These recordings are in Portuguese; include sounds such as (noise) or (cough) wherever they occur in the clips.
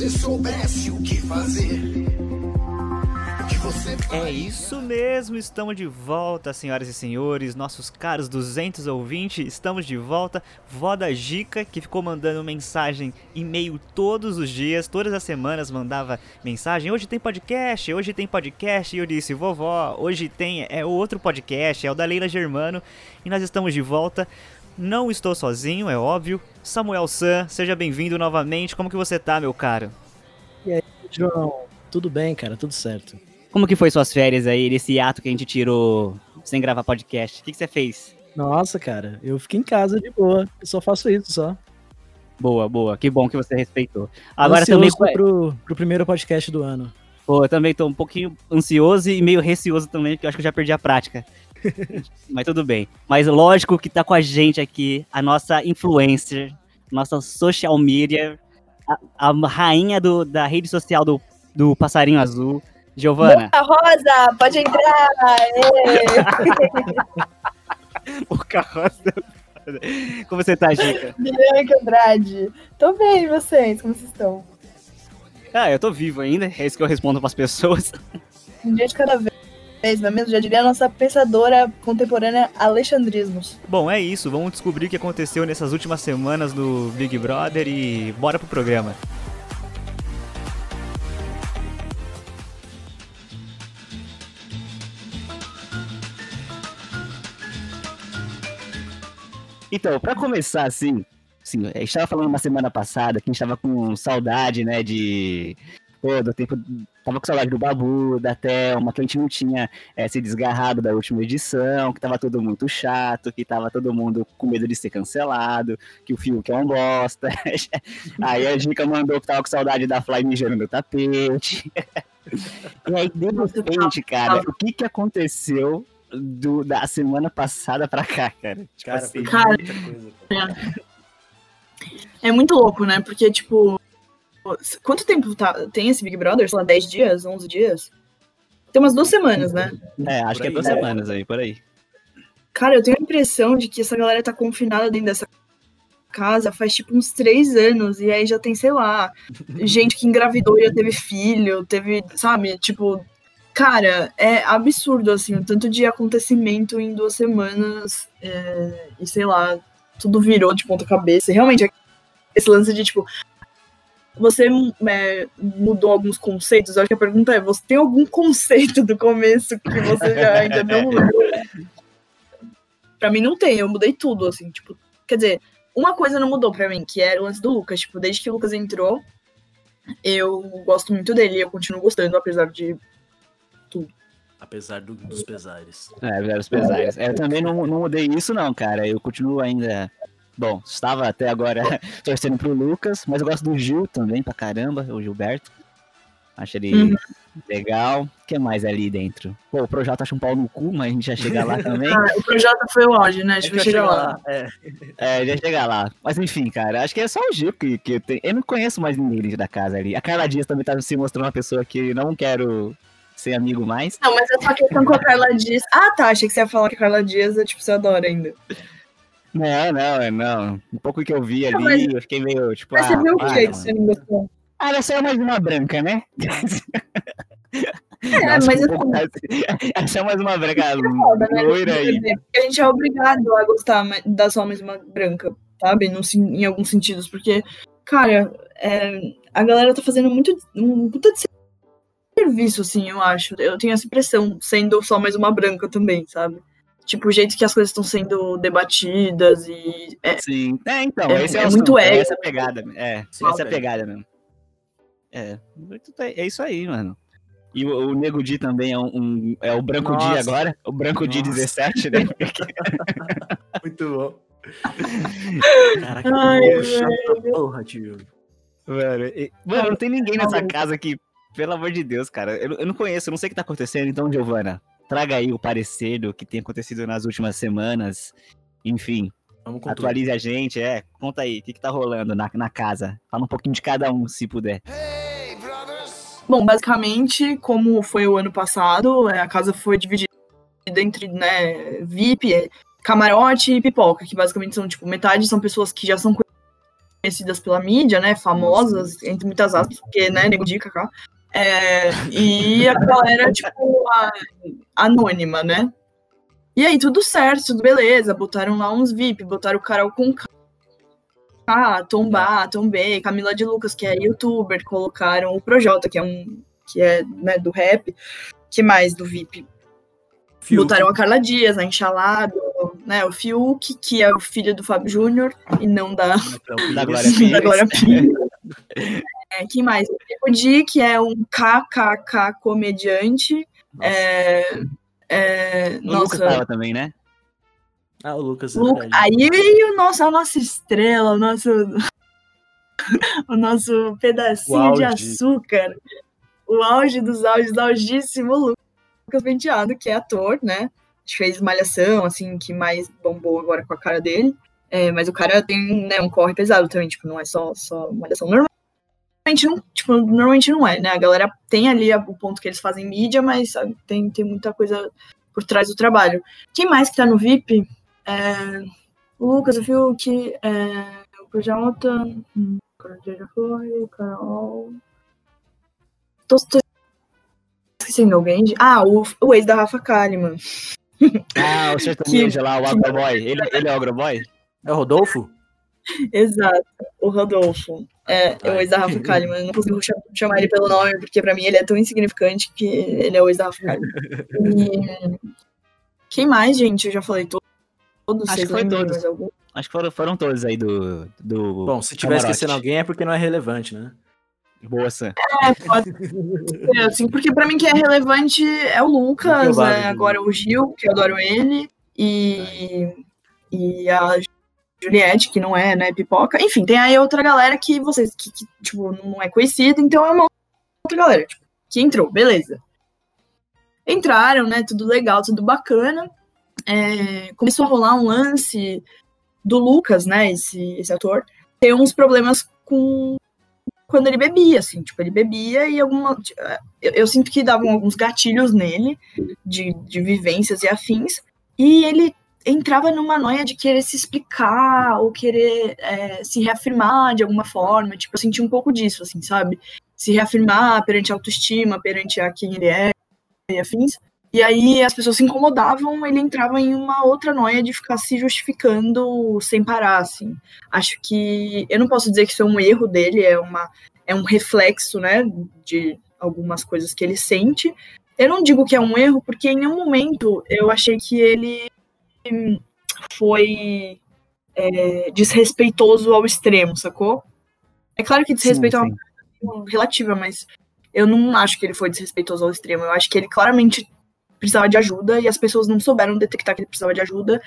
você soubesse o que fazer. É isso mesmo, estamos de volta, senhoras e senhores, nossos caros 200 ouvintes, estamos de volta. Vó da Gica, que ficou mandando mensagem, e-mail todos os dias, todas as semanas mandava mensagem. Hoje tem podcast, hoje tem podcast. E eu disse, vovó, hoje tem, é outro podcast, é o da Leila Germano. E nós estamos de volta. Não estou sozinho, é óbvio. Samuel San, seja bem-vindo novamente. Como que você tá, meu caro? E aí, João? Tudo bem, cara, tudo certo. Como que foi suas férias aí, nesse ato que a gente tirou sem gravar podcast? O que, que você fez? Nossa, cara, eu fiquei em casa de boa. Eu só faço isso, só. Boa, boa. Que bom que você respeitou. Agora também pro, pro primeiro podcast do ano. Pô, eu também tô um pouquinho ansioso e meio receoso também, porque eu acho que eu já perdi a prática. (laughs) Mas tudo bem. Mas lógico que tá com a gente aqui a nossa influencer, nossa social media, a, a rainha do, da rede social do, do Passarinho Azul, Giovana. Boca Rosa, pode entrar! (laughs) Boca Rosa. Como você tá, Gica? Bianca Andrade. Tô bem, e vocês? Como vocês estão? Ah, eu tô vivo ainda, é isso que eu respondo pras pessoas. Um dia de cada vez, mesmo? Já diria a nossa pensadora contemporânea Alexandrismos. Bom, é isso. Vamos descobrir o que aconteceu nessas últimas semanas do Big Brother e bora pro programa. Então, para começar assim, assim, a gente tava falando uma semana passada que a gente tava com saudade, né, de todo o tempo tava com saudade do Babu, da Thelma, que a gente não tinha é, se desgarrado da última edição, que tava todo muito chato, que tava todo mundo com medo de ser cancelado, que o Fiuk é um bosta. (laughs) aí a Jica mandou que tava com saudade da Fly mijando no tapete. (laughs) e aí, de repente, cara, o que que aconteceu do, da semana passada pra cá, cara. Tipo cara, assim, cara é. é muito louco, né? Porque, tipo, quanto tempo tá, tem esse Big Brother? Sei lá, 10 dias, 11 dias? Tem umas duas semanas, né? É, acho que é duas é. semanas aí, por aí. Cara, eu tenho a impressão de que essa galera tá confinada dentro dessa casa faz tipo uns três anos, e aí já tem, sei lá, (laughs) gente que engravidou e já teve filho, teve, sabe, tipo, Cara, é absurdo, assim, o tanto de acontecimento em duas semanas. É, e sei lá, tudo virou de ponta cabeça. Realmente, esse lance de, tipo, você é, mudou alguns conceitos. Eu acho que a pergunta é: você tem algum conceito do começo que você já ainda não (laughs) mudou? pra mim, não tem. Eu mudei tudo, assim, tipo, quer dizer, uma coisa não mudou pra mim, que era o lance do Lucas. Tipo, desde que o Lucas entrou, eu gosto muito dele. Eu continuo gostando, apesar de tudo. Apesar do, dos pesares. É, apesar dos pesares. Eu também não, não mudei isso, não, cara. Eu continuo ainda. Bom, estava até agora (laughs) torcendo pro Lucas, mas eu gosto do Gil também pra caramba, o Gilberto. Acho ele uhum. legal. O que mais ali dentro? Pô, o Projota acha um pau no cu, mas a gente já chega lá (laughs) também. Ah, o Projota foi o auge, né? A gente vai chegar lá. lá. É. é, já chega lá. Mas enfim, cara, acho que é só o Gil que, que eu tenho. Eu não conheço mais ninguém da casa ali. A Carla Dias também tá se mostrando uma pessoa que não quero ser amigo mais. Não, mas é só questão com a Carla Dias. Ah, tá. Achei que você ia falar que a Carla Dias, é, tipo, você adora ainda. Não, não, é, não. Um pouco que eu vi ali, mas... eu fiquei meio, tipo. Mas ah, você viu o que que você não gostou? Ah, ela é mais uma branca, né? (laughs) É, Nossa, mas um assim, (laughs) essa é mais uma branca é foda, né? loira aí. A gente é obrigado a gostar da só mais uma branca, sabe? No, em alguns sentidos, porque, cara, é, a galera tá fazendo muito um puta de serviço, assim, eu acho. Eu tenho essa impressão, sendo só mais uma branca também, sabe? Tipo, o jeito que as coisas estão sendo debatidas e. É, Sim, é, então, é, esse é, é muito é essa pegada. É, essa é a pegada mesmo. É, é isso aí, mano. E o, o Nego Di também é um, um é o Branco Nossa. Di agora, o Branco Di 17, né? (laughs) muito bom. Caraca, Ai, porra, tio. Mano, e, mano, não tem ninguém nessa casa que pelo amor de Deus, cara. Eu, eu não conheço, eu não sei o que tá acontecendo. Então, Giovana, traga aí o parecer do que tem acontecido nas últimas semanas. Enfim, atualize tudo. a gente, é. Conta aí, o que, que tá rolando na, na casa. Fala um pouquinho de cada um, se puder. Bom, basicamente, como foi o ano passado, é, a casa foi dividida entre né, VIP, camarote e pipoca, que basicamente são, tipo, metade são pessoas que já são conhecidas pela mídia, né? Famosas, entre muitas aspas, porque, né, nego dica cá. É, e a galera, tipo, a- anônima, né? E aí, tudo certo, tudo beleza. Botaram lá uns VIP, botaram o Carol com K, Tombar, Tombay, Camila de Lucas, que é youtuber, colocaram o Projota, que é um. que é né, do rap. que mais do VIP? Fiuk. Botaram a Carla Dias, a Enxalado, né? O Fiuk, que é o filho do Fábio Júnior, e não da, (laughs) Da Glória Pires. da Glória Pires. (laughs) É, quem mais? O Di, que é um KKK comediante. É, é, O Lucas nossa, tava também, né? Ah, o Lucas. é Lu- verdade. aí o nosso, a nossa estrela, o nosso, (laughs) o nosso pedacinho O de açúcar, o auge dos auges, augíssimo Lucas Penteado, que é ator, né? Acho que fez Malhação, assim, que mais bombou agora com a cara dele. É, mas o cara tem né, um corre pesado também, tipo, não é só, só Malhação. Normalmente não, tipo, normalmente não é, né? A galera tem ali o ponto que eles fazem mídia, mas sabe, tem, tem muita coisa por trás do trabalho. Quem mais que tá no VIP? É, o Lucas, o Fiuk, é, o Projota, o Carol já foi, o Carol. Tô, tô esquecendo alguém? de- Ah, o, o ex da Rafa Kalimann. Ah, o sertanejo (laughs) lá, o Agroboy. Ele, ele é o Agroboy? É o Rodolfo? (laughs) Exato, o Rodolfo. É, é o ex da Rafa Kalimann. Eu não consigo cha- chamar ele pelo nome, porque pra mim ele é tão insignificante que ele é o ex da Rafa Kalimann. (laughs) E... Quem mais, gente? Eu já falei to- todos. Acho que foi todos. Acho que foram, foram todos aí do. do Bom, se tiver camarote. esquecendo alguém é porque não é relevante, né? Boa, Sam. É, pode ser, assim, porque pra mim quem é relevante é o Lucas, Improvável, é, né? agora o Gil, que eu adoro ele, e, e a Juliette, que não é, né, pipoca. Enfim, tem aí outra galera que vocês, que, que, tipo, não é conhecida, então é uma outra galera, tipo, que entrou, beleza. Entraram, né, tudo legal, tudo bacana. É, começou a rolar um lance do Lucas, né, esse, esse ator, ter uns problemas com quando ele bebia, assim, tipo, ele bebia e alguma. Eu, eu sinto que davam alguns gatilhos nele, de, de vivências e afins, e ele entrava numa noia de querer se explicar ou querer é, se reafirmar de alguma forma. Tipo, eu senti um pouco disso, assim, sabe? Se reafirmar perante a autoestima, perante a quem ele é e afins. E aí as pessoas se incomodavam, ele entrava em uma outra noia de ficar se justificando sem parar, assim. Acho que eu não posso dizer que isso é um erro dele, é uma é um reflexo, né, de algumas coisas que ele sente. Eu não digo que é um erro porque em nenhum momento eu achei que ele foi é, desrespeitoso ao extremo, sacou? É claro que desrespeito é Sim, uma sim. coisa relativa, mas eu não acho que ele foi desrespeitoso ao extremo. Eu acho que ele claramente precisava de ajuda e as pessoas não souberam detectar que ele precisava de ajuda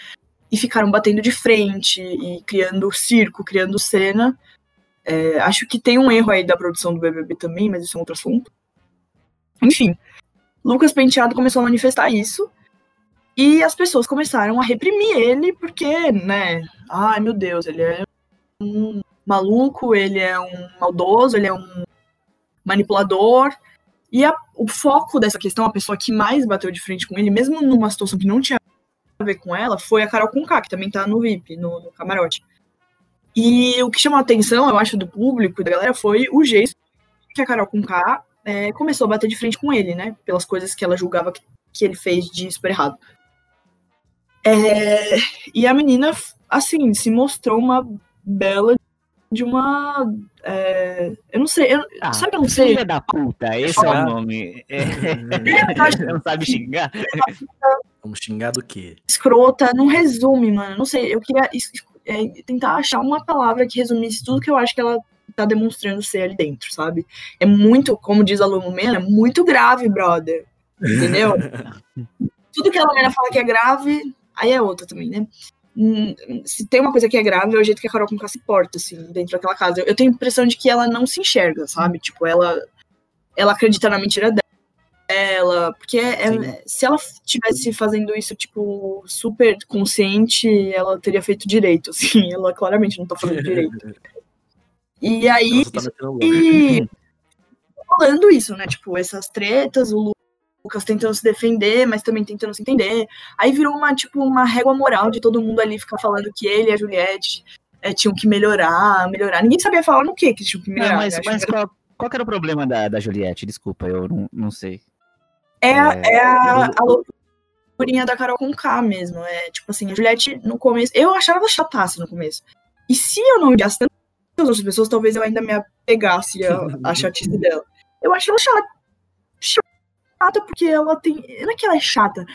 e ficaram batendo de frente e criando circo, criando cena. É, acho que tem um erro aí da produção do BBB também, mas isso é um outro assunto. Enfim, Lucas Penteado começou a manifestar isso e as pessoas começaram a reprimir ele porque, né? Ai meu Deus, ele é um maluco, ele é um maldoso, ele é um manipulador. E a- o foco dessa questão, a pessoa que mais bateu de frente com ele, mesmo numa situação que não tinha a ver com ela, foi a Carol Conká, que também tá no VIP, no, no camarote. E o que chamou a atenção, eu acho, do público e da galera foi o jeito que a Carol Conká é, começou a bater de frente com ele, né? Pelas coisas que ela julgava que, que ele fez de super errado. É, e a menina, assim, se mostrou uma bela de uma. é, eu não sei, eu, Ah, sabe, eu não sei. Filha da puta, esse é Ah. o nome. É. (laughs) Acho não sabe xingar? Vamos xingar do quê? escrota, não resume, mano. Não sei, eu queria é, tentar achar uma palavra que resumisse tudo que eu acho que ela tá demonstrando ser ali dentro, sabe? É muito, como diz a Lu Mena, é muito grave, brother. Entendeu? (laughs) tudo que a Lumena fala que é grave, aí é outra também, né? Hum, Se tem uma coisa que é grave, é o jeito que a Carol Conká se porta, assim, dentro daquela casa. Eu, tenho a impressão de que ela não se enxerga, sabe? Tipo, ela, ela acredita na mentira dela, porque é- Sim. se ela tivesse fazendo isso, tipo, super consciente, ela teria feito direito, (laughs) assim. Ela claramente não tá fazendo direito. E aí, Ela tá metendo louco. e rolando isso, né? Tipo, essas tretas, o Lucas tentando se defender, mas também tentando se entender. Aí virou uma, tipo, uma régua moral de todo mundo ali ficar falando que ele e a Juliette é, tinham que melhorar, melhorar. Ninguém sabia falar no que que tinham que melhorar. Não, mas, né? Mas qual, qual era o problema da, da Juliette? Desculpa, eu não, não sei. É, a- É, é a, a loucurinha da Carol com K mesmo. É tipo assim, a Juliette no começo. Eu achava ela chataça no começo. E se eu não odiasse tanto as outras pessoas, talvez eu ainda me apegasse a, (laughs) a chatice dela. Eu acho ela chata. Chata porque ela tem. Não é que ela é chata.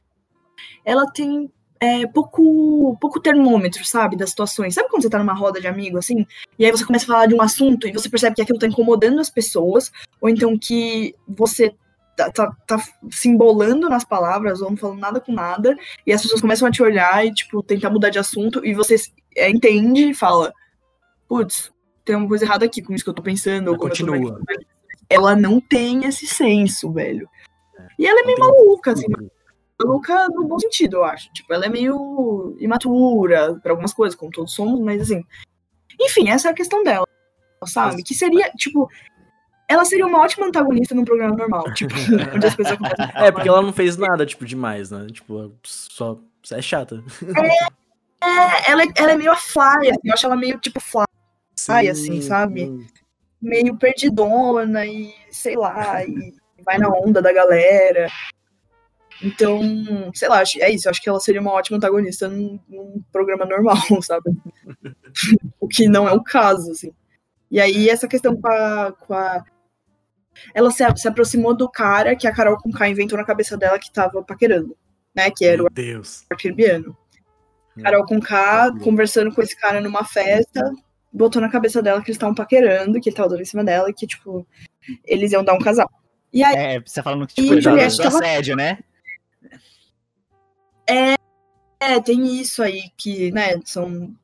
Ela tem é, pouco, pouco termômetro, sabe? Das situações. Sabe quando você tá numa roda de amigo, assim? E aí você começa a falar de um assunto e você percebe que aquilo tá incomodando as pessoas, ou então que você tá, tá, tá se embolando nas palavras, ou não falando nada com nada, e as pessoas começam a te olhar e, tipo, tentar mudar de assunto, e você é, entende e fala, putz, tem uma coisa errada aqui com isso que eu tô pensando, ou como eu tô continua. Ela não tem esse senso, velho. E ela é meio maluca, assim, maluca no bom sentido, eu acho. Tipo, ela é meio imatura pra algumas coisas, como todos somos, mas assim. Enfim, essa é a questão dela, sabe? Que seria, tipo. Ela seria uma ótima antagonista num programa normal, (laughs) tipo, (laughs) onde as coisas acontecem. É, porque ela não fez nada, tipo, demais, né? Tipo, só. É chata. É, ela, é- ela é meio a Fly, assim, eu acho ela meio, tipo, Fly, Ai, assim, sabe? meio perdidona e, sei lá, e vai na onda da galera. Então, sei lá, é isso, eu acho que ela seria uma ótima antagonista num, num programa normal, (laughs) sabe? o que não é o caso, assim. E aí, essa questão com a. Com a... Ela se, se aproximou do cara que a Carol com K inventou na cabeça dela que tava paquerando, né? Que era o Meu Deus. Arquirbiano. Carol com K, conversando com esse cara numa festa, botou na cabeça dela que eles estavam paquerando, que ele tava dando em cima dela e que, tipo, eles iam dar um casal. E aí, É, você tá falando que E tipo, Juliette do tava- assédio, né? é, tem isso aí que, né, são,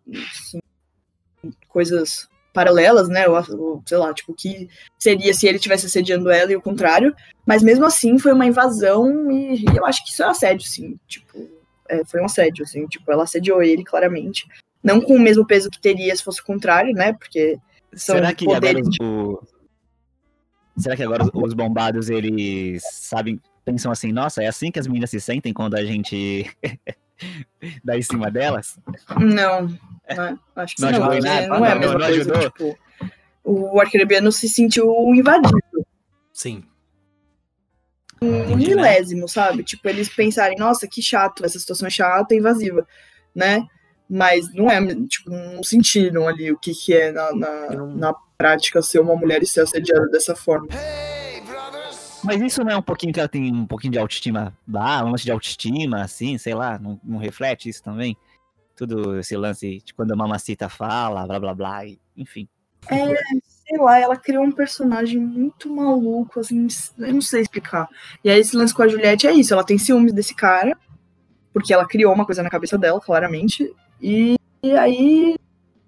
coisas paralelas, né, ou, ou, sei lá, tipo, que seria se ele tivesse assediando ela e o contrário, mas mesmo assim foi uma invasão e, e eu acho que isso é assédio, sim, tipo, é, foi um assédio, assim, tipo, ela assediou ele, claramente, não com o mesmo peso que teria se fosse o contrário, né, porque são Será que agora poderes o- Será que agora os bombados eles sabem, pensam assim, nossa, é assim que as meninas se sentem quando a gente (laughs) dá em cima delas? Não, né? acho que Não não. ajudou em porque nada? Não é a Não, mesma não coisa. ajudou? Tipo, o se sentiu invadido, Sim. um né? milésimo, sabe? Tipo, eles pensarem, nossa, que chato, essa situação é chata e invasiva, né? Mas não é, tipo, não sentiram ali o que, que é na, na, na prática ser uma mulher e ser assediada dessa forma. Hey, brothers! Mas isso não é um pouquinho que ela tem um pouquinho de autoestima, ah, um lance de autoestima, assim, sei lá, não, não reflete isso também? Tudo esse lance de quando a mamacita fala, blá blá blá, e- enfim. sei lá, ela criou um personagem muito maluco, assim, eu não sei explicar. E aí esse lance com a Juliette é isso, ela tem ciúmes desse cara, porque ela criou uma coisa na cabeça dela, claramente, e, e aí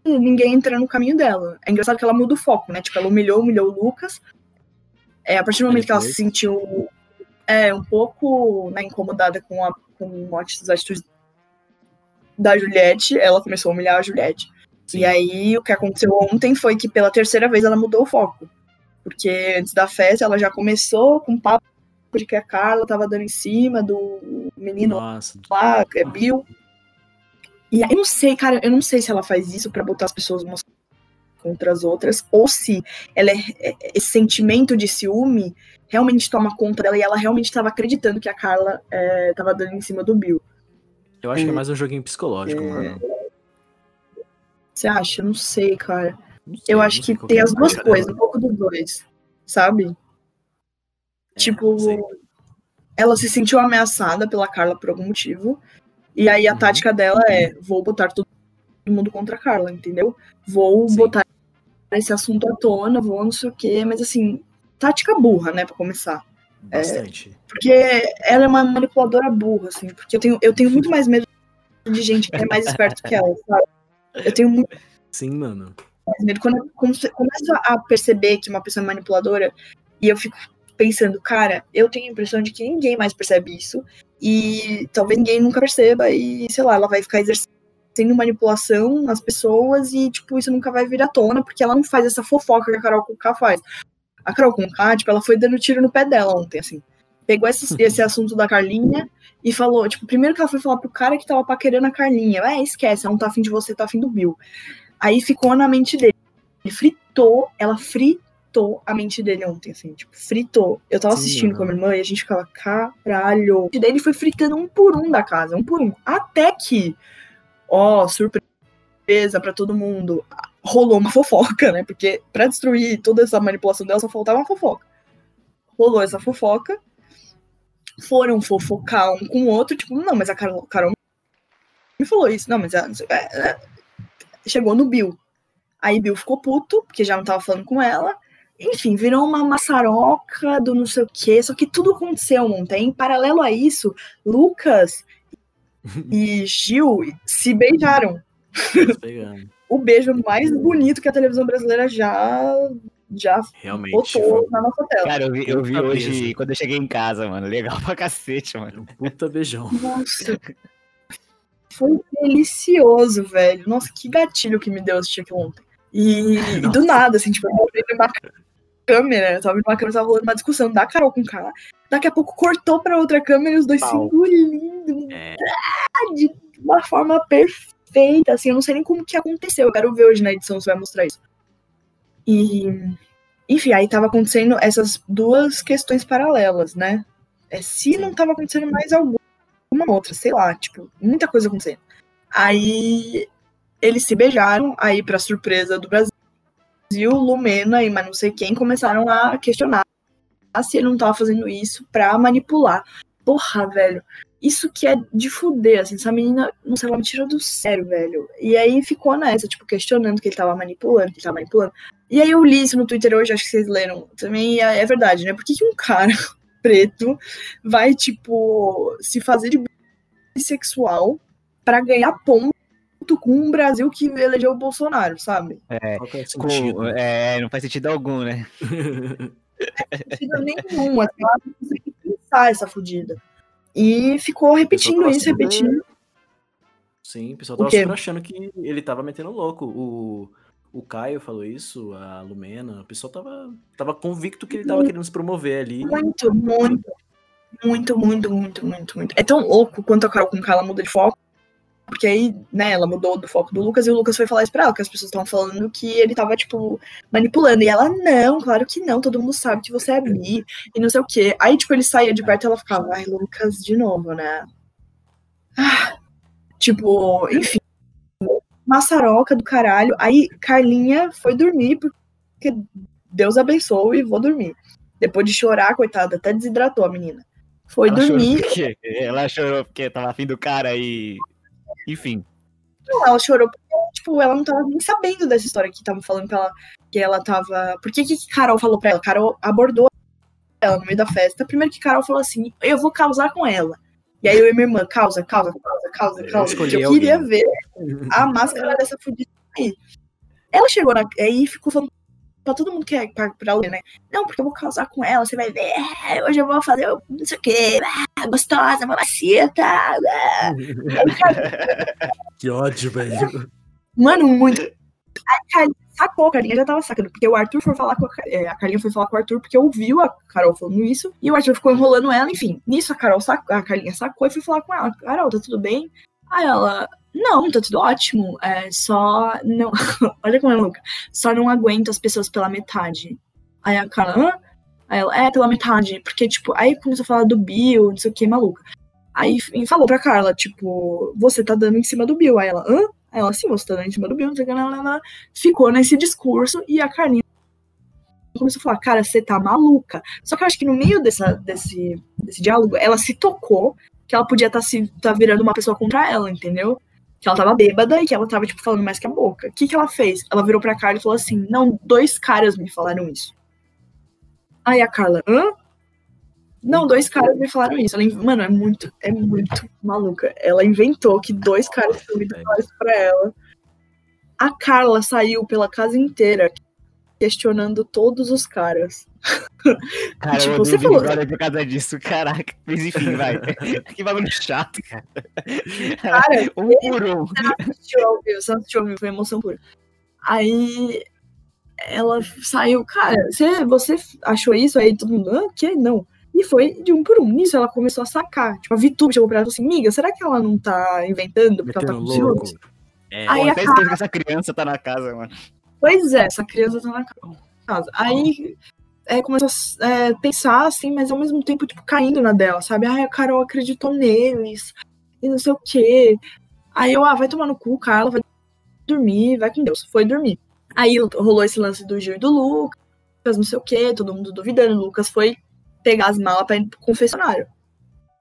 ninguém entra no caminho dela. É engraçado que ela muda o foco, né? Tipo, ela humilhou, humilhou o Lucas. É, a partir do momento que ela se sentiu é, um pouco né, incomodada com, a, com as atitudes da Juliette, ela começou a humilhar a Juliette. Sim. E aí, o que aconteceu ontem foi que pela terceira vez ela mudou o foco. Porque antes da festa ela já começou com papo de que a Carla tava dando em cima do menino Nossa. lá, que é Bill. E aí, eu não sei, cara, eu não sei se ela faz isso pra botar as pessoas umas contra as outras, ou se ela é, é- esse sentimento de ciúme realmente toma conta dela e ela realmente tava acreditando que a Carla é, tava dando em cima do Bill. Eu acho que é mais um joguinho psicológico, É. mano. Você acha? Eu não sei, cara. Não sei, Eu acho que qual tem é as duas coisas, um pouco dos dois, sabe? É, tipo, ela se sentiu ameaçada pela Carla por algum motivo. E aí a Uhum. tática dela é: vou botar todo mundo contra a Carla, entendeu? Vou Sim. botar esse assunto à tona, vou não sei o quê, mas assim, tática burra, né, pra começar. Bastante. Porque ela é uma manipuladora burra, assim, porque eu tenho, eu tenho muito mais medo de gente que é mais esperto que ela, sabe? Eu tenho muito Sim, mano. mais medo. Quando eu come- começo a perceber que uma pessoa é manipuladora, e eu fico pensando, cara, eu tenho a impressão de que ninguém mais percebe isso, e talvez ninguém nunca perceba, e sei lá, ela vai ficar exercendo manipulação nas pessoas, e tipo, isso nunca vai vir à tona, porque ela não faz essa fofoca que a Carol Conká faz. A Carol Conká, tipo, ela foi dando tiro no pé dela ontem, assim. Pegou esse, (laughs) esse assunto da Carlinha e falou, tipo, primeiro que ela foi falar pro cara que tava paquerando a Carlinha, é, esquece, ela não tá afim de você, tá afim do Bill. Aí ficou na mente dele. Ele fritou, ela fritou a mente dele ontem, assim, tipo, fritou. Eu tava Sim, assistindo mano. com a minha irmã e a gente ficava, caralho. E daí ele foi fritando um por um da casa, um por um. Até que, ó, surpresa pra todo mundo, rolou uma (laughs) fofoca, né? Porque pra destruir toda essa manipulação dela só faltava uma fofoca. Rolou essa fofoca. Foram fofocar um com o outro, tipo, não, mas a Carol, Carol me falou isso. Não, mas a, é, é. chegou no Bill. Aí Bill ficou puto, porque já não tava falando com ela. Enfim, virou uma maçaroca do não sei o quê. Só que tudo aconteceu ontem. Em paralelo a isso, Lucas (laughs) e Gil se beijaram. (laughs) O beijo mais bonito que a televisão brasileira já, já Realmente. botou Foi na nossa tela. Cara, eu vi, eu vi hoje, beleza. quando eu cheguei em casa, mano. Legal pra cacete, mano. um puta beijão. Nossa. Foi delicioso, velho. Nossa, que gatilho que me deu assistir aquilo ontem. E, e do nada, assim, tipo, eu câmera, eu tava vendo uma câmera, tava rolando uma discussão da Carol com o cara. Daqui a pouco cortou pra outra câmera e os dois se Pau. engolindo É, de uma forma perfeita, assim, eu não sei nem como que aconteceu. Eu quero ver hoje na edição se vai mostrar isso. E, enfim, aí tava acontecendo essas duas questões paralelas, né? É, se não tava acontecendo mais alguma outra, sei lá, tipo, muita coisa acontecendo. Aí eles se beijaram, aí pra surpresa do Brasil, Lumena e mais não sei quem começaram a questionar se ele não tava fazendo isso pra manipular. Porra, velho. Isso que é de fuder, assim, essa menina, não sei, ela me tirou do sério, velho. E aí ficou nessa, tipo, questionando que ele tava manipulando, que ele tava manipulando. E aí eu li isso no Twitter hoje, acho que vocês leram também, é é verdade, né? Por que, que um cara (laughs) preto vai, tipo, se fazer de bissexual pra ganhar ponto com um Brasil que elegeu o Bolsonaro, sabe? é o Com- é, não faz sentido algum, né? Não sentido nenhum, assim, ela não consegue pensar essa fudida. E ficou repetindo isso, repetindo. Sim, o pessoal O tava quê? super achando que ele tava metendo louco. O, o Caio falou isso, a Lumena. O pessoal tava, tava convicto que ele tava querendo se promover ali. Muito, muito, muito, muito, muito, muito, muito. É tão louco quanto a Carol com ela muda de foco. Porque aí, né, ela mudou do foco do Lucas e o Lucas foi falar isso pra ela, que as pessoas estavam falando que ele tava, tipo, manipulando. E ela, não, claro que não, todo mundo sabe que você é bi e não sei o quê. Aí, tipo, ele saía de perto e ela ficava, ai, Lucas, de novo, né? Ah, tipo, enfim. Maçaroca do caralho. Aí, Carlinha foi dormir, porque Deus abençoe e vou dormir. Depois de chorar, coitada, até desidratou a menina. Foi Ela chorou dormir. porque ela chorou porque tava afim do cara e. Enfim. Não, ela chorou porque, tipo, ela não tava nem sabendo dessa história que estavam falando que ela, que ela tava. Por que que Carol falou pra ela? Carol abordou ela no meio da festa. Primeiro que Carol falou assim: eu vou causar com ela. E aí eu e minha irmã, causa, causa, causa, causa, Eu causa. Porque eu queria ver a (laughs) máscara dessa fudida aí. Ela chegou na, aí ficou falando pra todo mundo que é pra, pra ler, né? Não, porque eu vou causar com ela, você vai ver. é, Hoje eu vou fazer não sei o quê. ah, Gostosa, mamacita. ah. (laughs) Que ódio, velho. (laughs) Mano, muito. A Carlinha sacou, a Carlinha já tava sacando, porque o Arthur foi falar com a, é, a Carlinha foi falar com o Arthur porque ouviu a Carol falando isso, e o Arthur ficou enrolando ela, enfim. Nisso a Carol sacou, a Carlinha sacou e foi falar com ela, Carol, tá tudo bem? Aí ela, não, tá tudo ótimo, é só não. (laughs) Olha como é louca. Só não aguento as pessoas pela metade. Aí a Carla, hã? Aí ela, é, pela metade. Porque, tipo, aí começou a falar do Bill, não sei o que, maluca. Aí falou pra Carla, tipo, você tá dando em cima do Bill. Aí ela, hã? Aí ela, sim, você tá dando em cima do Bill, não sei o que, lá. Ficou nesse discurso e a Carlinha começou a falar, cara, você tá maluca. Só que eu acho que no meio dessa, desse, desse diálogo, ela se tocou que ela podia estar se tá virando uma pessoa contra ela, entendeu? Que ela tava bêbada e que ela tava, tipo, falando mais que a boca. O que que ela fez? Ela virou pra Carla e falou assim, não, dois caras me falaram isso. Aí a Carla, hã? Não, dois caras me falaram isso. Ela, mano, é muito, é muito maluca. Ela inventou que dois caras tinham ido falar isso pra ela. A Carla saiu pela casa inteira questionando todos os caras. (laughs) Cara, Tipo, eu você falou- Brother por causa disso, (laughs) caraca. Mas enfim, vai. (laughs) que bagulho chato, cara. Cara, um por um. você assistiu ao vivo, foi emoção pura. Aí ela saiu, cara, você, você achou isso? Aí todo mundo, ah, que? Não. E foi de um por um. Nisso ela começou a sacar. Tipo, a Vitube chegou pra ela e falou assim, miga, será que ela não tá inventando porque ela tá Metendo com louco. ciúmes? É, Aí a que essa criança tá na casa, mano. Pois é, essa criança tá na casa. Aí é, começou a é, pensar assim, mas ao mesmo tempo, tipo, caindo na dela, sabe? Ai, a Carol acreditou neles e não sei o quê. Aí eu, ah, vai tomar no cu, Carla, vai dormir, vai com Deus. Foi dormir. Aí rolou esse lance do Gil e do Lucas, não sei o quê, todo mundo duvidando. O Lucas foi pegar as malas pra ir pro confessionário.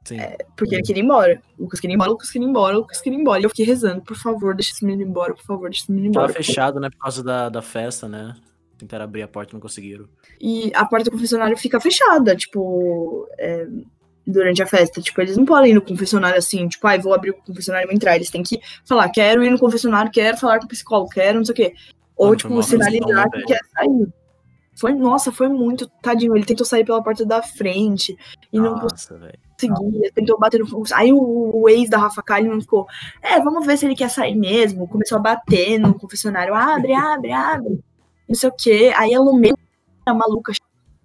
sim. Porque ele queria ir embora. O Lucas queria ir embora, Lucas queria ir embora, o Lucas queria ir embora. E eu fiquei rezando, por favor, deixa esse menino embora, por favor, deixa esse menino Tava embora. fechado, né, por causa da, da festa, né? Tentaram abrir a porta, não conseguiram. E a porta do confessionário fica fechada, tipo, é, durante a festa. Tipo, eles não podem ir no confessionário assim, tipo, ai, vou abrir o confessionário e vou entrar. Eles têm que falar, quero ir no confessionário, quero falar com o psicólogo, quero não sei o quê. Ou, foi tipo, sinalizar que quer sair. Foi, nossa, foi muito, tadinho. Ele tentou sair pela porta da frente e não Nossa, velho. conseguia, tentou bater no. Aí o, o ex da Rafa Kalimann ficou, é, vamos ver se ele quer sair mesmo. Começou a bater no confessionário, abre, abre, abre. Não sei o quê. Aí a Lumena, a maluca,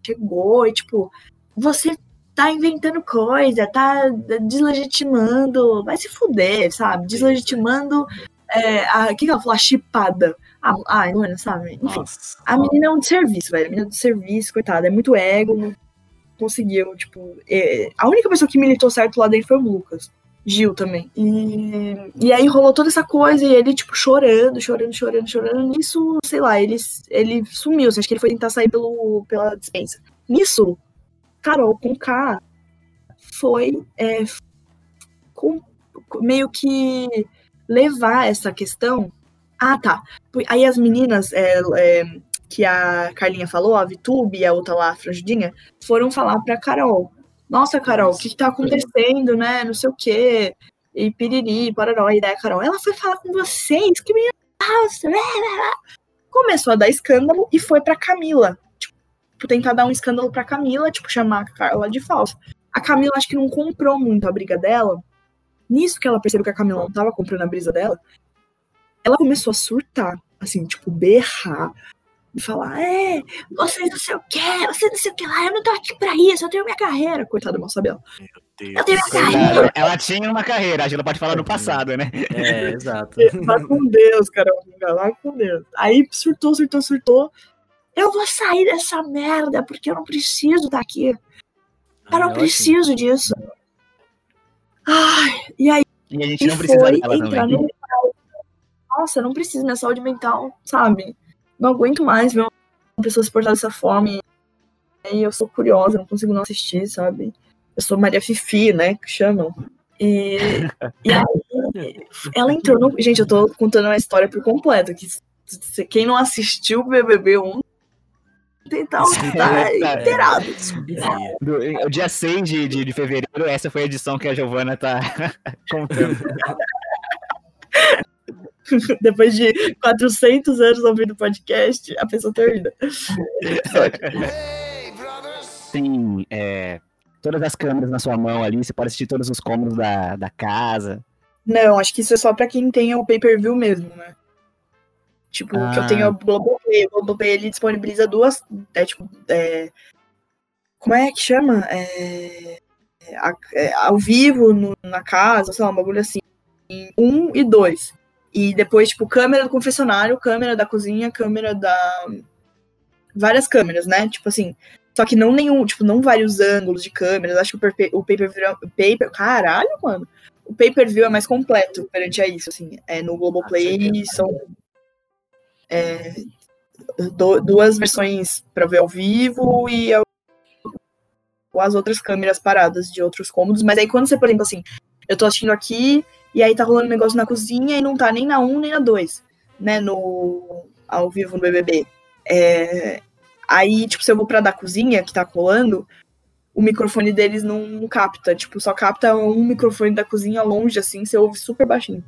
chegou e, tipo, você tá inventando coisa, tá deslegitimando. Vai se fuder, sabe? Deslegitimando. É, a, o que, que ela falou? A chipada. Ah, ai, mano, sabe? Enfim. Nossa. A menina é um de serviço, velho. A menina é de serviço, coitada. É muito ego, não conseguiu, tipo. é, a única pessoa que militou certo lá dentro foi o Lucas. Gil também. E, e aí rolou toda essa coisa e ele, tipo, chorando, chorando, chorando, chorando. Nisso, sei lá, ele, ele sumiu. Assim, acho que ele foi tentar sair pelo, pela dispensa. Nisso, Carol com K foi é, com- meio que levar essa questão. Ah, tá. Aí as meninas é, é, que a Carlinha falou, a Vitube e a outra lá, a Franjudinha, foram falar pra Carol. Nossa, Carol, o que, que tá acontecendo, né? Não sei o quê. E piriri, pararó. E daí a Carol, ela foi falar com vocês, que menina falsa. blá, blá, blá." Começou a dar escândalo e foi pra Camila. Tipo, tentar dar um escândalo pra Camila, tipo, chamar a Carla de falsa. A Camila acho que não comprou muito a briga dela. Nisso que ela percebeu que a Camila não tava comprando a brisa dela, ela começou a surtar, assim, tipo, berrar. E falar, é, vocês não sei o quê, vocês não sei o que lá, eu não tô aqui pra isso, eu tenho minha carreira. Coitada, mal sabe ela. Eu tenho minha carreira. Ela, ela tinha uma carreira, a gente não pode falar no passado, né? É, exato. (laughs) Vai com Deus, Carol. Vai com Deus. Aí surtou, surtou, surtou. Eu vou sair dessa merda, porque eu não preciso estar aqui. Eu não é preciso disso. Ai, e aí E a gente não precisa dela entrar também. no. Nossa, não preciso, minha saúde mental, sabe? Não aguento mais ver uma pessoa se portar dessa forma. E eu sou curiosa, não consigo não assistir, sabe? Eu sou Maria Fifi, né? Que chamam. E, e aí, ela entrou no. Gente, eu tô contando uma história por completo. Que quem não assistiu o BBB 1 tentar tá é, inteirado. Do, o dia 6 de, de, de fevereiro, essa foi a edição que a Giovana tá (laughs) contando. (laughs) Depois de 400 anos ouvindo podcast, a pessoa termina. Hey, brothers! Tem é, todas as câmeras na sua mão ali, você pode assistir todos os cômodos da, da casa. Não, acho que isso é só pra quem tem o pay-per-view mesmo, né? Tipo, que eu Ah. tenho o Globoplay. O Globoplay, ele disponibiliza duas... É, tipo, é, como é que chama? É, é, é, ao vivo, no- na casa, sei lá, um bagulho assim. Em Um e dois. E depois, tipo, câmera do confessionário, câmera da cozinha, câmera da... Várias câmeras, né? Tipo assim... Só que não nenhum, tipo, não vários ângulos de câmeras. Acho que o per- o pay-per-view... é- Pay caralho, mano! o pay-per-view é mais completo perante a isso, assim. É, no Globoplay certeza. são é, duas versões para ver ao vivo e as outras câmeras paradas de outros cômodos. Mas aí quando você, por exemplo, assim, eu tô assistindo aqui e aí tá rolando um negócio na cozinha e não tá nem na 1 nem na 2, né, no ao vivo no BBB. É, aí, tipo, se eu vou pra da cozinha que tá rolando, o microfone deles não capta, tipo, só capta um microfone da cozinha longe, assim, você ouve super baixinho.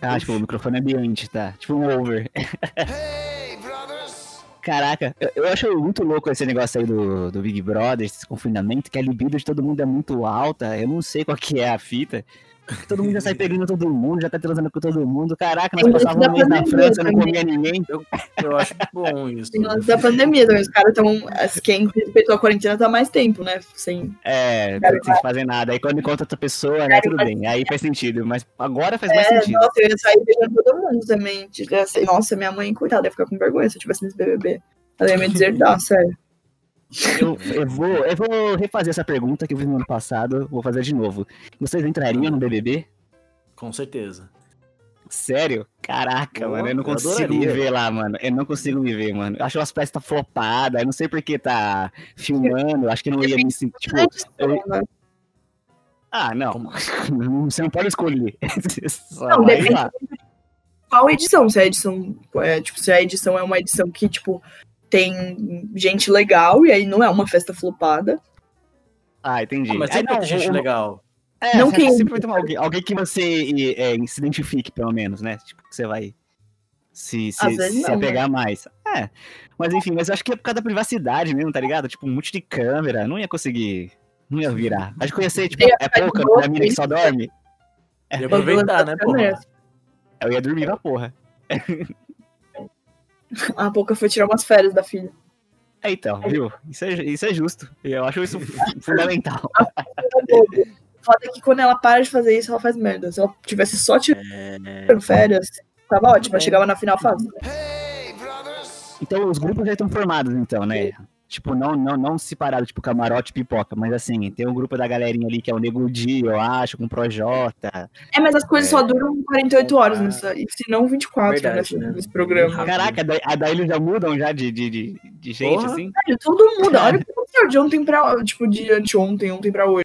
Ah, tipo, o microfone ambiente, tá? Tipo um over. (laughs) Caraca, eu, eu acho muito louco esse negócio aí do, do Big Brother, esse confinamento, que a libido de todo mundo é muito alta. Eu não sei qual que é a fita. Todo mundo já sai pegando todo mundo, já tá transando com todo mundo. Caraca, nós passávamos um mês na França, não também. comia ninguém. Eu acho bom isso. Tem lance da pandemia também. Os caras estão. Quem respeitou a quarentena tá mais tempo, né? Sem. É, Cara, sem fazer nada. Aí quando encontra outra pessoa, né, tudo bem. Aí faz sentido. Mas agora faz mais É, sentido. nossa, eu ia sair beijando todo mundo também. Tipo, Nossa, minha mãe, coitada, ia ficar com vergonha se eu tivesse nesse BBB. Ela ia me deserdar, (laughs) sério. Eu, eu vou, eu vou refazer essa pergunta que eu fiz no ano passado, vou fazer de novo. Vocês entrariam no BBB? Com certeza. Sério? Caraca, Pô, mano, eu não eu consigo adoraria. me ver lá, mano. Eu não consigo me ver, mano. Eu acho que as peças tá flopada, eu não sei porque tá filmando, acho que não ia me sentir. Tipo, eu- (laughs) ah, não. (laughs) Você não pode escolher. (laughs) Só Não, depende lá. Qual edição? Se a edição. É, tipo, se a edição é uma edição que, tipo, tem gente legal e aí não é uma festa flopada. Ah, entendi. Ah, mas sempre não, ter gente legal. É, Não sempre, quem- sempre vai ter alguém, alguém que você é, se identifique, pelo menos, né? Tipo, que você vai se, se, se não, apegar mais. É. Mas enfim, mas eu acho que é por causa da privacidade mesmo, tá ligado? Tipo, um monte de câmera, não ia conseguir. Não ia virar. Acho que ia ser, tipo, Ia é pouca, a mina que só dorme. E aproveitar, né, porra? Eu ia dormir na porra. (laughs) (laughs) A pouca foi tirar umas férias da filha. É, então, viu? Isso é, isso é justo. E Eu acho isso (laughs) fundamental. Foda é que quando ela para de fazer isso, ela faz merda. Se ela tivesse só tirando É, férias, tava ótimo. Ela chegava na final fase. Hey, brothers. Então, os grupos já estão formados, então, né? Tipo, não, não, não separado, tipo, camarote e pipoca, mas assim, tem um grupo da galerinha ali que é o Nego Di, eu acho, com o Projota. É, mas as coisas É. só duram 48 horas, nessa, e se não 24 Verdade, nessa- né? nesse programa. Caraca, daí, a daí eles já mudam já de, de, de, de gente, Porra. assim? Velho, tudo muda. Olha o que (laughs) aconteceu de ontem pra. Tipo, de anteontem, ontem pra hoje.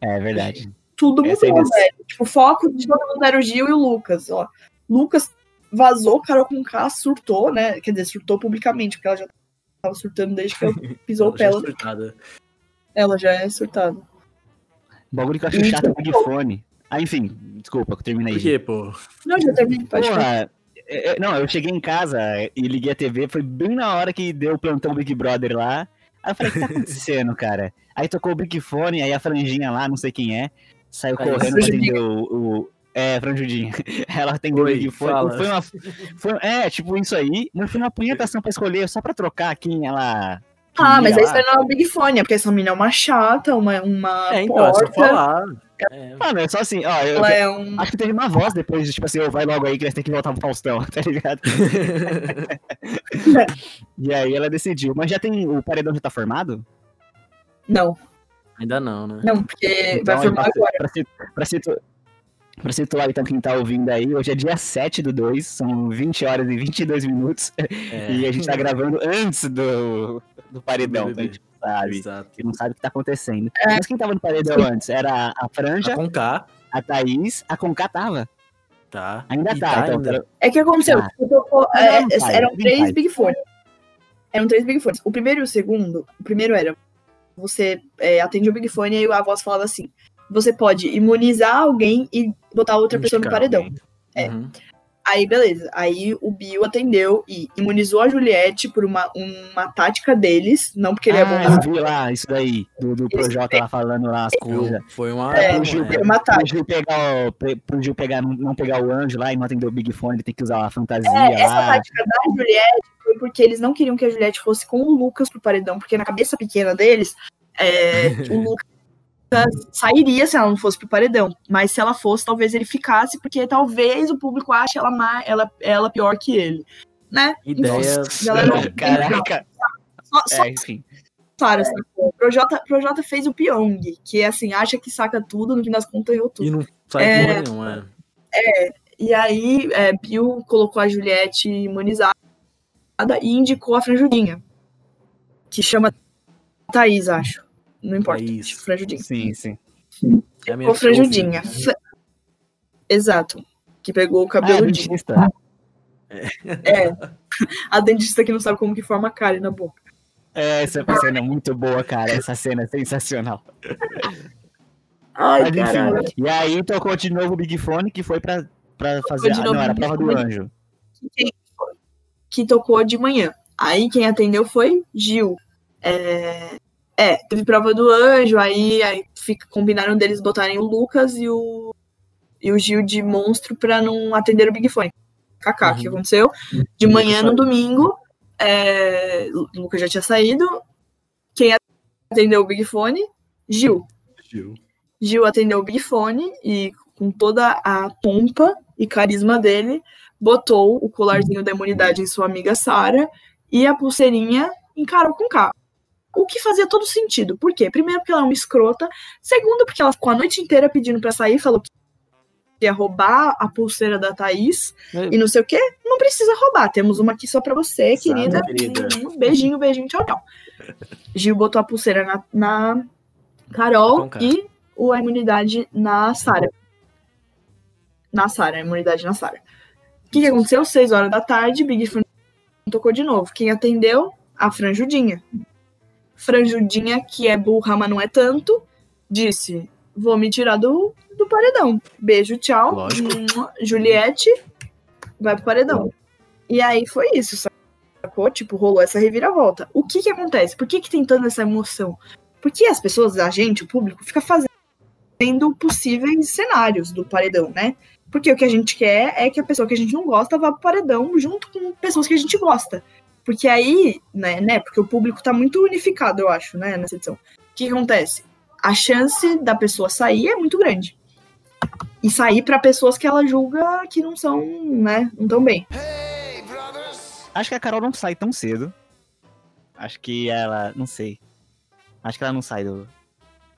É verdade. Tudo mudou, eles- velho. Tipo, o foco de todo mundo era o Gil e o Lucas. Ó. Lucas vazou, Carol com K surtou, né? Quer dizer, surtou publicamente, porque ela já tava surtando desde que ela (laughs) pisou ela Ela, já surtada. ela já é surtada. O bagulho que eu acho chato é o Big Fone. Ah, enfim, desculpa, termina aí. Por quê, pô? Não, já terminei. Pode falar. Porra, é, é, não, eu cheguei em casa e liguei a TV, foi bem na hora que deu o plantão Big Brother lá. Aí eu falei, o que tá (laughs) acontecendo, cara? Aí tocou o Big Fone, aí a franjinha lá, não sei quem é, saiu Aí, correndo pra atender o, o- É, franjudinha. (laughs) Ela atendeu o Oi, Fone. fala. Foi uma, foi- é, tipo isso aí, mas foi uma punhetação pra escolher, só pra trocar quem ela. Ah, mas aí isso não é o Big Fone, é porque essa mina é uma chata, uma, uma É, então, é só porta. falar. É, Mano, é só assim, ó, eu, Ela é um. acho que teve uma voz depois, de, tipo assim, ô, vai logo aí que nós temos que voltar pro Faustão, (laughs) tá ligado? (laughs) E aí ela decidiu. Mas já tem. O paredão já tá formado? Não, Ainda não, né? não, porque Então, vai formar agora. Pra, situ- pra, situ- pra situar então quem tá ouvindo aí, hoje é dia 7 do 2, são 20 horas e 22 minutos. É, E a gente tá gravando antes do, do paredão, então a gente não sabe. Exato. A não sabe o que tá acontecendo. É. Mas quem tava no paredão antes? Era a Franja, Tá com K, a Thaís, a Conká tava. tá? Ainda E tá, então. ainda. É que aconteceu, tocou- Mas é, não, pai, eram não três faz. Big Fones. Eram três Big Fones. O primeiro e o segundo, o primeiro era você é, atende o Big Fone e aí a voz falava assim: você pode imunizar alguém e botar outra pessoa no paredão. alguém. É. Uhum. Aí, beleza. Aí o Bill atendeu e imunizou a Juliette por uma, uma tática deles, não porque ele é bom. Ah, eu vi lá isso daí, do, do Projota lá falando lá as coisas. Foi uma. É, pro Gil, é, é uma pro tática. Gil pegar, pro Gil pegar, não, não pegar o anjo lá e não atender o Big Fone, ele tem que usar a fantasia É, essa lá. tática da Juliette foi porque eles não queriam que a Juliette fosse com o Lucas pro paredão, porque na cabeça pequena deles, é, o (laughs) Lucas sairia se ela não fosse pro paredão. Mas se ela fosse, talvez ele ficasse, porque talvez o público ache ela, ma- ela, ela pior que ele. Né? Ideia. Enfim, galera, Caraca. só, só É, enfim. claro, assim, o Projota, Projota fez o Pyong, que é assim, acha que saca tudo, no fim das contas errou tudo. E não sai É. nenhuma. E aí, é, Bill colocou a Juliette imunizada e indicou a Franjudinha. Que chama Thaís, acho. Não importa. Thaís. acho Franjudinha. Sim, sim. É a minha Ou Franjudinha. Fra- Exato. Que pegou o Ah, é cabelo de. dentista. É. A dentista que não sabe como que forma a cárie na boca. É, essa cena é muito boa, cara. Essa cena é sensacional. Ai, Mas caralho. enfim. E aí tocou de novo o Big Fone, que foi pra, pra fazer. de Ah, novo não, era a prova do anjo. Que tocou de manhã. Aí quem atendeu foi Gil. É, É, teve prova do anjo, aí, aí fica, combinaram deles botarem o Lucas e o, e o Gil de monstro pra não atender o Big Fone. Kaká, o que Uhum. aconteceu? De Lucas manhã no domingo, é, o Lucas já tinha saído. Quem atendeu o Big Fone? Gil. Gil. Gil atendeu o Big Fone e, com toda a pompa e carisma dele, botou o colarzinho da imunidade em sua amiga Sara e a pulseirinha em Carol com K. O que fazia todo sentido. Por quê? Primeiro, porque ela é uma escrota. Segundo, porque ela ficou a noite inteira pedindo pra sair, falou que ia roubar a pulseira da Thaís É. e não sei o quê. Não precisa roubar. Temos uma aqui só pra você, Exato, querida. querida. Beijinho, beijinho, tchau, tchau. Gil botou a pulseira na, na Carol Com e o, a imunidade na Sara. Na Sara, a imunidade na Sara. O que, que aconteceu? Seis horas da tarde, Big Fun tocou de novo. Quem atendeu? A Franjudinha. Franjudinha, que é burra, mas não é tanto, disse: Vou me tirar do, do paredão. Beijo, tchau. Lógico. Juliette vai pro paredão. E aí foi isso, sacou? Tipo, rolou essa reviravolta. O que que acontece? Por que que tem tanta essa emoção? Porque as pessoas, a gente, o público, fica fazendo possíveis cenários do paredão, né? Porque o que a gente quer é que a pessoa que a gente não gosta vá pro paredão junto com pessoas que a gente gosta. Porque aí, né, né? Porque o público tá muito unificado, eu acho, né, nessa edição. O que que acontece? A chance da pessoa sair é muito grande. E sair pra pessoas que ela julga que não são, né, não tão bem. Hey, brothers. Acho que a Carol não sai tão cedo. Acho que ela. Não sei. Acho que ela não sai do.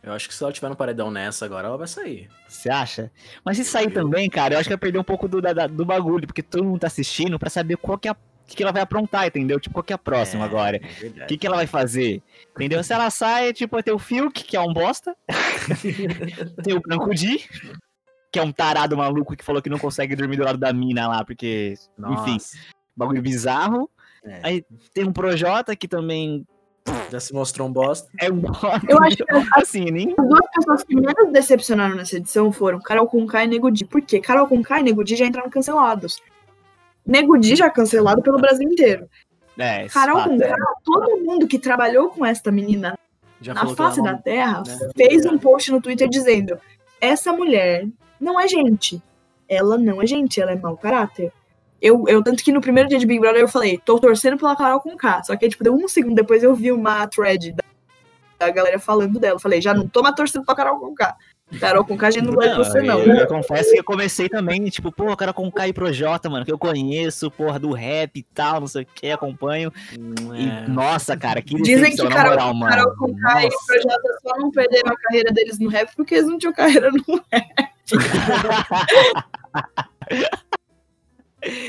Eu acho que se ela tiver no paredão nessa agora, ela vai sair. Você acha? Mas se sair também, cara, eu acho que vai perder um pouco do, da- do bagulho, porque todo mundo tá assistindo pra saber qual que é a. Que, que ela vai aprontar, entendeu? Tipo, qual que é a próxima É, agora? é O verdade. que, que ela vai fazer? Entendeu? Se ela sai, tipo, vai ter o Fiuk, que é um bosta. (laughs) tem o Branco Di, que é um tarado maluco que falou que não consegue dormir do lado da mina lá, porque, enfim, Nossa, bagulho bizarro. é. Aí tem um Projota que também Já se mostrou um bosta. é um bosta. Eu acho que (laughs) assim, nem. As duas pessoas que menos decepcionaram nessa edição foram Carol Conká e Nego Di. Por quê? Carol Conká e Nego Di já entraram cancelados. Nego Di já cancelado pelo Brasil inteiro. É, Carol Conká, todo mundo que trabalhou com esta menina Já na face da Terra né? fez um post no Twitter dizendo: essa mulher não é gente. Ela não é gente, ela é mau caráter. Eu, eu, tanto que no primeiro dia de Big Brother eu falei, tô torcendo pela Carol com K. Só que tipo, deu um segundo depois eu vi uma thread da, da galera falando dela. Eu falei, já não tô mais torcendo pra Carol com K. Carol com K a gente não vai Não, torcer, não. Eu, eu confesso que eu comecei também, tipo, pô, cara com K e Projota, mano, que eu conheço, porra, do rap e tal, não sei o que, acompanho. Hum, E, é. nossa, cara, que Dizem que Carol- moral, mano. Carol com K e o. Projota só não perderam a carreira deles no rap porque eles não tinham carreira no (laughs)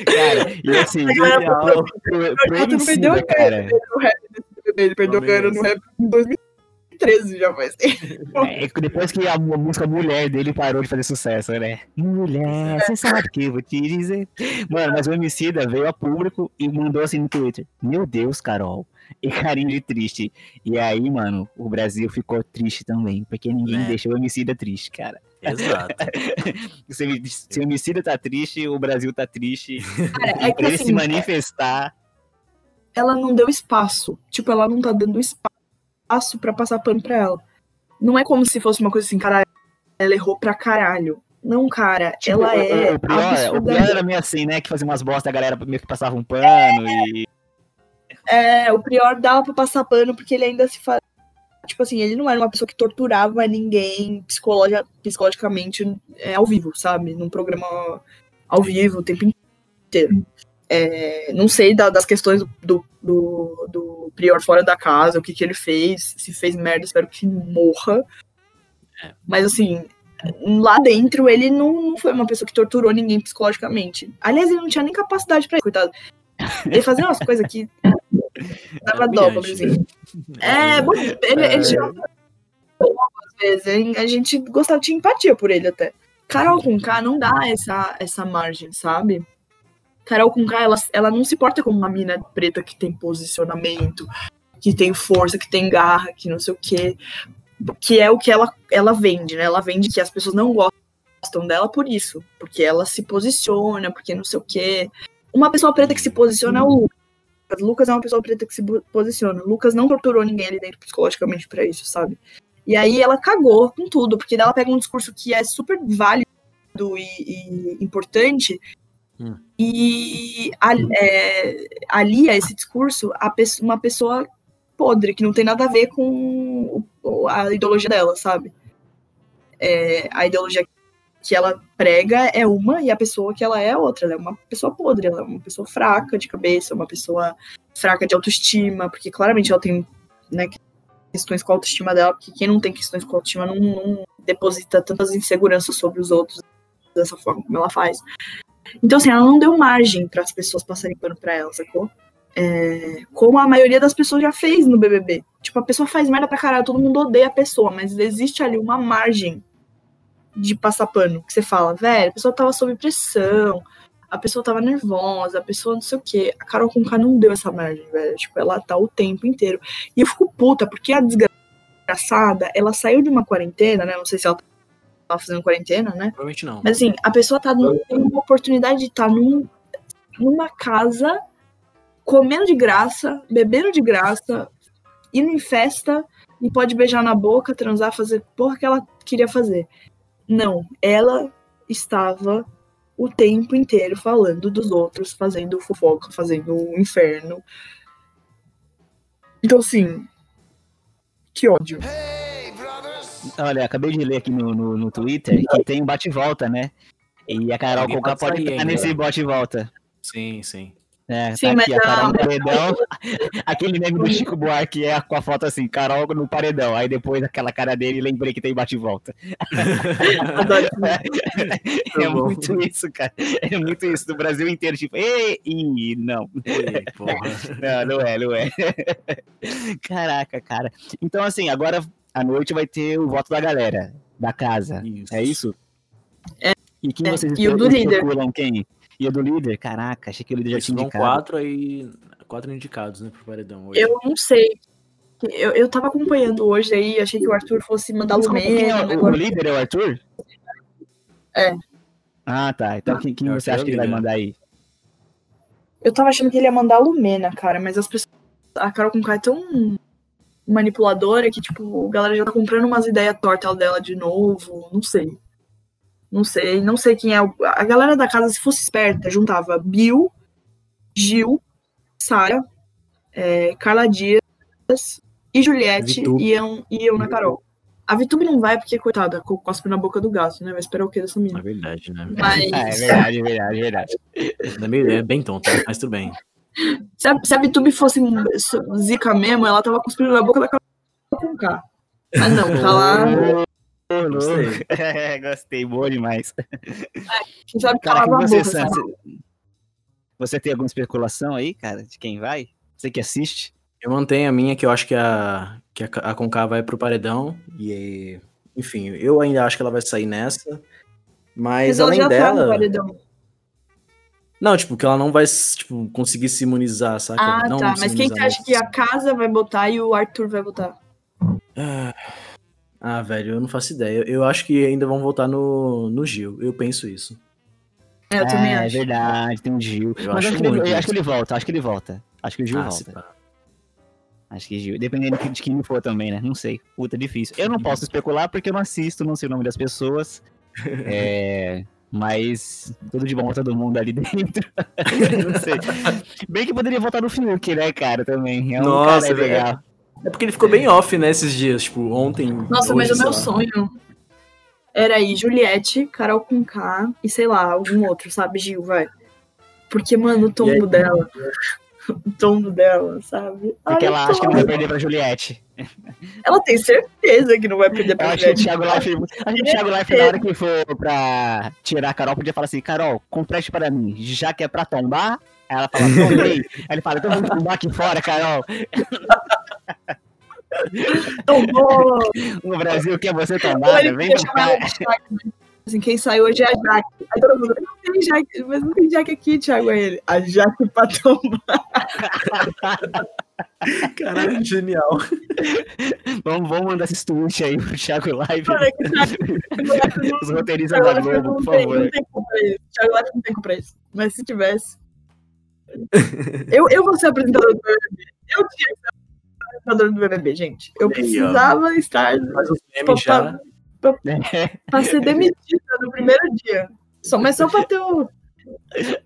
Cara, e assim, Genial. pro, pro não MC, perdeu a cara. carreira no rap nesse BBB, ele perdeu a carreira no rap em 2013 já faz tempo. (laughs) É, depois que a, música Mulher dele parou de fazer sucesso, né? Mulher, você sabe o que eu vou te dizer. Mano, mas o Emicida veio a público e mandou assim no Twitter. Meu Deus, Carol. E carinho de triste. E aí, mano, o Brasil ficou triste também. Porque ninguém É. deixou o Emicida triste, cara. Exato. (laughs) Se, o- se o Emicida tá triste, o Brasil tá triste. Cara, E é que pra ele se assim, manifestar. ela não deu espaço. Tipo, ela não tá dando espaço pra passar pano pra ela. Não é como se fosse uma coisa assim, cara, ela errou pra caralho. Não, cara, Tipo, ela o- é o, pior, o absurdamente- pior era meio assim, né? Que fazia umas bosta, a galera meio que passava um pano e. É, o Prior dava pra passar pano porque ele ainda se faz. Tipo assim, ele não era uma pessoa que torturava ninguém psicologi- psicologicamente é, ao vivo, sabe? Num programa ao vivo o tempo inteiro. É, não sei da- das questões do, do, do Prior fora da casa, o que, que ele fez, se fez merda, espero que morra. É. Mas assim, lá dentro ele não, foi uma pessoa que torturou ninguém psicologicamente. Aliás, ele não tinha nem capacidade pra isso, coitado. Ele fazia umas coisas que (laughs) dava dó, brilhante. pobrezinho. É, bom, ele, ele tirava às vezes. hein? A gente gostava de empatia por ele até. Carol com K não dá essa, essa margem, sabe? Carol com K, ela, ela não se porta como uma mina preta que tem posicionamento, que tem força, que tem garra, que não sei o quê. Que é o que ela, ela vende, né? Ela vende que as pessoas não gostam dela por isso. Porque ela se posiciona, porque não sei o quê. Uma pessoa preta que se posiciona é o Lucas é uma pessoa preta que se posiciona. Lucas não torturou ninguém ali dentro psicologicamente pra isso, sabe? E aí ela cagou com tudo, porque ela pega um discurso que é super válido e, e importante Hum. e ali, é, alia esse discurso a pesso- uma pessoa podre, que não tem nada a ver com o- a ideologia dela, sabe? É, a ideologia que ela prega é uma e a pessoa que ela é outra. Ela é uma pessoa podre, ela é uma pessoa fraca de cabeça, uma pessoa fraca de autoestima, porque claramente ela tem né, questões com a autoestima dela, porque quem não tem questões com a autoestima não, não deposita tantas inseguranças sobre os outros dessa forma como ela faz. Então, assim, ela não deu margem para as pessoas passarem pano pra ela, sacou? É, como a maioria das pessoas já fez no BBB. Tipo, a pessoa faz merda pra caralho, todo mundo odeia a pessoa, mas existe ali uma margem de passar pano. Que você fala, velho, a pessoa tava sob pressão, a pessoa tava nervosa, a pessoa não sei o quê. A Carol Conká não deu essa margem, velho. Tipo, ela tá o tempo inteiro. E eu fico puta, porque a desgraçada, ela saiu de uma quarentena, né? Não sei se ela tava fazendo quarentena, né? Provavelmente não. Mas assim, a pessoa tá num- tem uma oportunidade de estar num, numa casa, comendo de graça, bebendo de graça, indo em festa e pode beijar na boca, transar, fazer porra que ela queria fazer. Não, ela estava o tempo inteiro falando dos outros, fazendo fofoca, fazendo o inferno. Então, assim. Que ódio. Hey. Olha, acabei de ler aqui no, no, no Twitter que tem um bate-volta, né? E a Carol Alguém Conká pode pode sair estar ainda. nesse bate-volta. Sim, sim. É, Sim, tá mas aqui, a Carol no paredão. (laughs) Aquele meme do Chico Buarque é com a foto assim, Carol no paredão. Aí depois aquela cara dele, lembrei que tem bate-volta. (laughs) É bom. muito isso, cara. É muito isso. Do Brasil inteiro, tipo, ei, e não. Ei, porra. (laughs) Não, não é, não é. Caraca, cara. Então, assim, agora à noite vai ter o voto da galera, da casa. Isso. É isso? É. E quem É, vocês e o do líder. especulam quem? E o do líder? Caraca, achei que o líder já tinha indicado. quatro aí. Quatro indicados, né, pro paredão. Hoje. Eu não sei. Eu, eu tava acompanhando hoje aí, achei que o Arthur fosse mandar Desculpa, quem é Lumena. o, o líder é o Arthur? É. Ah, tá. Então quem, quem É o você acha que ele vai líder. mandar aí? Eu tava achando que ele ia mandar a Lumena, cara, mas as pessoas. A Carol Conká é tão manipuladora que, tipo, a galera já tá comprando umas ideias tortas dela de novo. Não sei. Não sei, não sei quem é. o- A galera da casa, se fosse esperta, juntava Bill, Gil, Sara, é, Carla Dias e Juliette Vitube. iam, iam na Carol. A Vitube não vai porque, coitada, co- cospe na boca do gato, né? Vai esperar o quê dessa É menina? verdade, né? Mas Ah, é verdade, é verdade, é verdade. É É bem tonto, mas tudo bem. Se a, se a Vitube fosse zica mesmo, ela tava cuspindo na boca da Carol Conká. Mas não, tá lá. Gostei. É, (laughs) gostei, boa demais. Quem sabe Caraca, calava e a você, boca. Sabe? você- você tem alguma especulação aí, cara, de quem vai? Você que assiste? Eu mantenho a minha, que eu acho que a, que a, a Conká vai pro paredão. E, enfim, eu ainda acho que ela vai sair nessa. Mas, Mas ela além já tá no dela. paredão. Não, tipo, que ela não vai tipo, conseguir se imunizar, saca? Ah, não tá. Mas quem acha que a casa vai botar e o Arthur vai botar? Ah, Ah, velho, eu não faço ideia. Eu, eu acho que ainda vão votar no, no Gil. Eu penso isso. É, eu também é, acho. É verdade, tem o Gil. Eu Mas acho acho, que ele, acho que ele volta, acho que ele volta. Acho que o Gil Ah, volta. Acho que Gil. Dependendo de quem for também, né? Não sei. Puta, difícil. Eu não posso especular porque eu não assisto, não sei o nome das pessoas. (laughs) É. Mas tudo de bom pra todo mundo ali (laughs) dentro. não sei. Bem que poderia votar no Fiuk, né, cara, também. É um Nossa, cara velho. legal. É porque ele ficou bem off, né, esses dias. Tipo, ontem. Nossa, mas hoje, o meu sonho era aí Juliette, Carol com K e sei lá, algum outro, sabe? Gil, vai. Porque, mano, o tombo aí? dela. (laughs) O tombo dela, sabe? Ai, Porque o ela acha que não vai perder pra Juliette. (laughs) Ela tem certeza que não vai perder pra acho que o. Thiago Life, acho que o Thiago Life, na hora que for pra tirar a Carol, podia falar assim, Carol, compreste para mim, já que é pra tombar, aí ela fala, tombei. (laughs) Aí ele fala, então vamos tombar aqui fora, Carol. Tombou! (laughs) No Brasil quer você Ou tombar, ele vem podia chamar Assim, quem saiu hoje é a Jaque. Aí todo mundo, não tem Jaque, mas não tem Jaque aqui, Thiago. Aí ele, a Jaque pra tomar. (laughs) Caralho, genial. Vamos, vamos mandar esses tweets aí pro Thiago Live, os roteiristas da Globo, por tem- favor. Não tem culpa pra isso. Thiago Leifert não tem culpa pra isso. Mas se tivesse. Eu, eu vou ser apresentador do BBB. Eu tinha que ser apresentador do BBB, gente. Eu precisava estar Faz os memes já. pra ser (laughs) demitida no primeiro dia. Só, mas só pra ter o.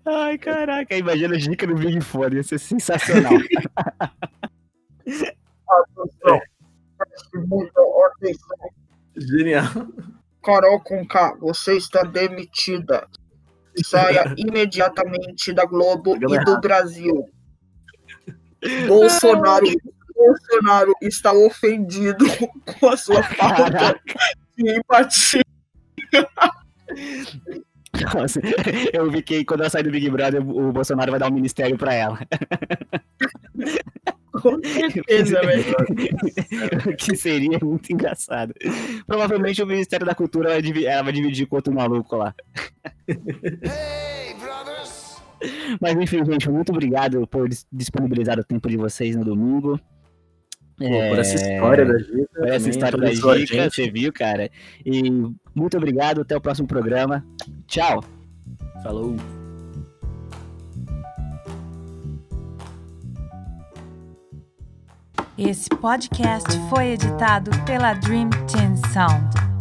Ai, caraca, imagina a dica no Big Fone, ia ser sensacional. Atenção. Muita atenção. Genial. Carol Conká, você está demitida. Saia (laughs) imediatamente da Globo e do Brasil. Bolsonaro, Bolsonaro está ofendido (laughs) com a sua falta Caraca, de empatia. Nossa, (laughs) eu vi que quando eu sair do Big Brother, o Bolsonaro vai dar um ministério pra ela. Com certeza, velho. (laughs) que seria muito engraçado. Provavelmente o Ministério da Cultura vai divi- ela vai dividir com outro maluco lá. Hey, brothers! Mas enfim, gente, muito obrigado por dis- disponibilizar o tempo de vocês no domingo. Pô, por essa história da Gica. Por essa história da Gica, gente. você viu, cara. E muito obrigado, até o próximo programa. Tchau. Falou. Esse podcast foi editado pela Dream Team Sound.